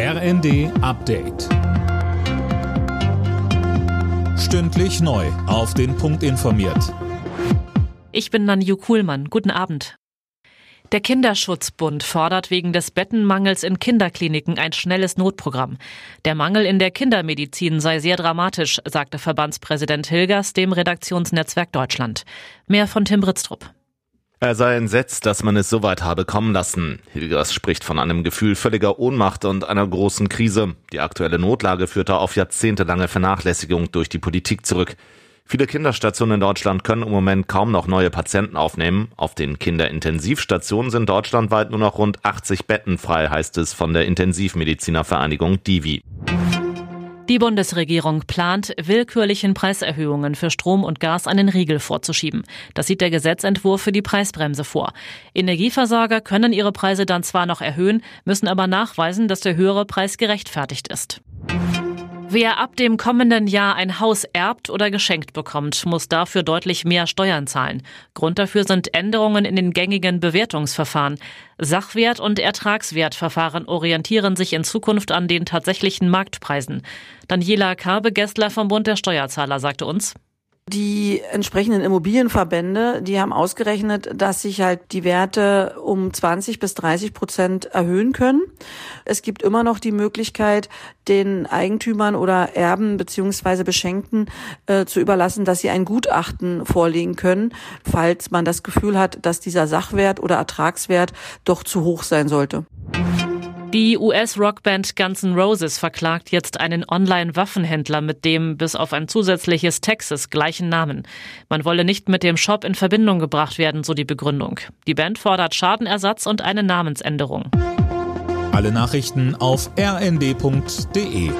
RND Update. Stündlich neu. Auf den Punkt informiert. Ich bin Nanju Kuhlmann. Guten Abend. Der Kinderschutzbund fordert wegen des Bettenmangels in Kinderkliniken ein schnelles Notprogramm. Der Mangel in der Kindermedizin sei sehr dramatisch, sagte Verbandspräsident Hilgers dem Redaktionsnetzwerk Deutschland. Mehr von Tim Britztrup. Er sei entsetzt, dass man es so weit habe kommen lassen. Hilgers spricht von einem Gefühl völliger Ohnmacht und einer großen Krise. Die aktuelle Notlage führte auf jahrzehntelange Vernachlässigung durch die Politik zurück. Viele Kinderstationen in Deutschland können im Moment kaum noch neue Patienten aufnehmen. Auf den Kinderintensivstationen sind deutschlandweit nur noch rund 80 Betten frei, heißt es von der Intensivmedizinervereinigung Divi. Die Bundesregierung plant, willkürlichen Preiserhöhungen für Strom und Gas einen Riegel vorzuschieben. Das sieht der Gesetzentwurf für die Preisbremse vor. Energieversorger können ihre Preise dann zwar noch erhöhen, müssen aber nachweisen, dass der höhere Preis gerechtfertigt ist. Wer ab dem kommenden Jahr ein Haus erbt oder geschenkt bekommt, muss dafür deutlich mehr Steuern zahlen. Grund dafür sind Änderungen in den gängigen Bewertungsverfahren. Sachwert- und Ertragswertverfahren orientieren sich in Zukunft an den tatsächlichen Marktpreisen. Daniela Karbe-Gessler vom Bund der Steuerzahler sagte uns, die entsprechenden Immobilienverbände, die haben ausgerechnet, dass sich halt die Werte um 20 bis 30 Prozent erhöhen können. Es gibt immer noch die Möglichkeit, den Eigentümern oder Erben beziehungsweise Beschenkten äh, zu überlassen, dass sie ein Gutachten vorlegen können, falls man das Gefühl hat, dass dieser Sachwert oder Ertragswert doch zu hoch sein sollte. Die US-Rockband Guns N' Roses verklagt jetzt einen Online-Waffenhändler mit dem bis auf ein zusätzliches Texas gleichen Namen. Man wolle nicht mit dem Shop in Verbindung gebracht werden, so die Begründung. Die Band fordert Schadenersatz und eine Namensänderung. Alle Nachrichten auf rnd.de